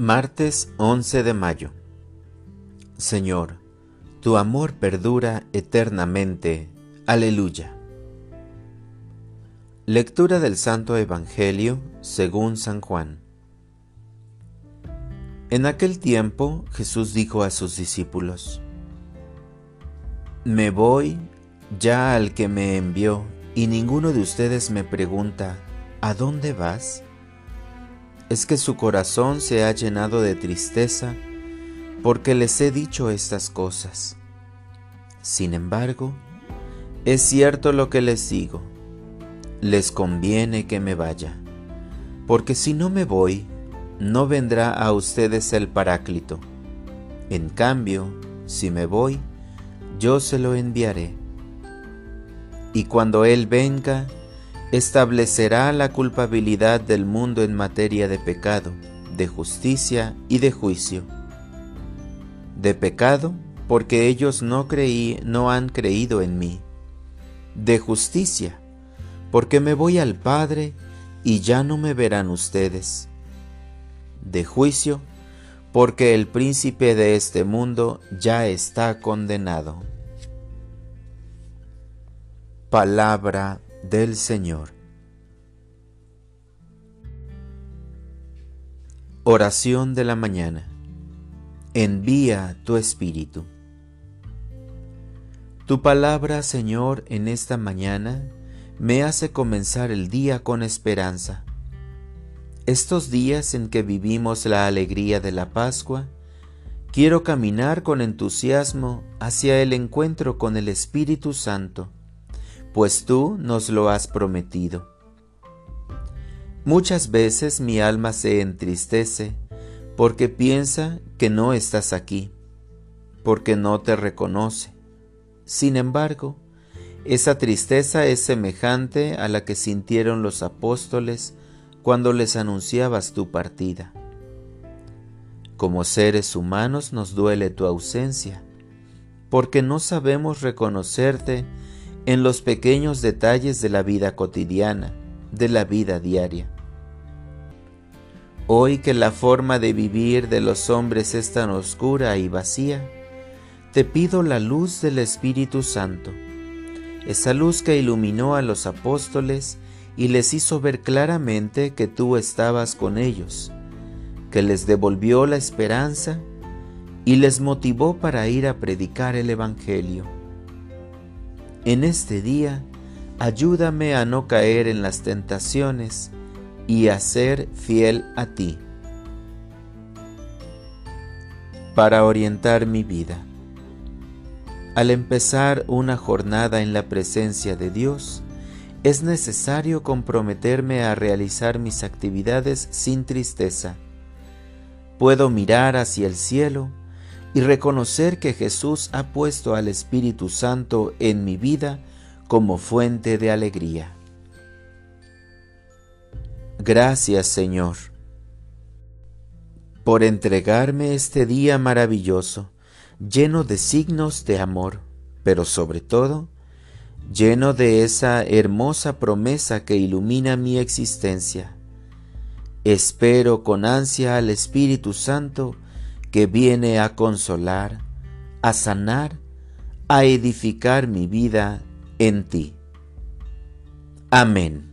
Martes 11 de mayo. Señor, tu amor perdura eternamente. Aleluya. Lectura del Santo Evangelio según San Juan. En aquel tiempo Jesús dijo a sus discípulos, Me voy ya al que me envió, y ninguno de ustedes me pregunta, ¿a dónde vas? Es que su corazón se ha llenado de tristeza porque les he dicho estas cosas. Sin embargo, es cierto lo que les digo, les conviene que me vaya, porque si no me voy, no vendrá a ustedes el Paráclito. En cambio, si me voy, yo se lo enviaré. Y cuando Él venga, establecerá la culpabilidad del mundo en materia de pecado, de justicia y de juicio. De pecado, porque ellos no creí, no han creído en mí. De justicia, porque me voy al Padre y ya no me verán ustedes. De juicio, porque el príncipe de este mundo ya está condenado. Palabra del Señor. Oración de la mañana. Envía tu Espíritu. Tu palabra, Señor, en esta mañana me hace comenzar el día con esperanza. Estos días en que vivimos la alegría de la Pascua, quiero caminar con entusiasmo hacia el encuentro con el Espíritu Santo pues tú nos lo has prometido. Muchas veces mi alma se entristece porque piensa que no estás aquí, porque no te reconoce. Sin embargo, esa tristeza es semejante a la que sintieron los apóstoles cuando les anunciabas tu partida. Como seres humanos nos duele tu ausencia, porque no sabemos reconocerte en los pequeños detalles de la vida cotidiana, de la vida diaria. Hoy que la forma de vivir de los hombres es tan oscura y vacía, te pido la luz del Espíritu Santo, esa luz que iluminó a los apóstoles y les hizo ver claramente que tú estabas con ellos, que les devolvió la esperanza y les motivó para ir a predicar el Evangelio. En este día, ayúdame a no caer en las tentaciones y a ser fiel a ti. Para orientar mi vida. Al empezar una jornada en la presencia de Dios, es necesario comprometerme a realizar mis actividades sin tristeza. Puedo mirar hacia el cielo y reconocer que Jesús ha puesto al Espíritu Santo en mi vida como fuente de alegría. Gracias Señor por entregarme este día maravilloso, lleno de signos de amor, pero sobre todo, lleno de esa hermosa promesa que ilumina mi existencia. Espero con ansia al Espíritu Santo que viene a consolar, a sanar, a edificar mi vida en ti. Amén.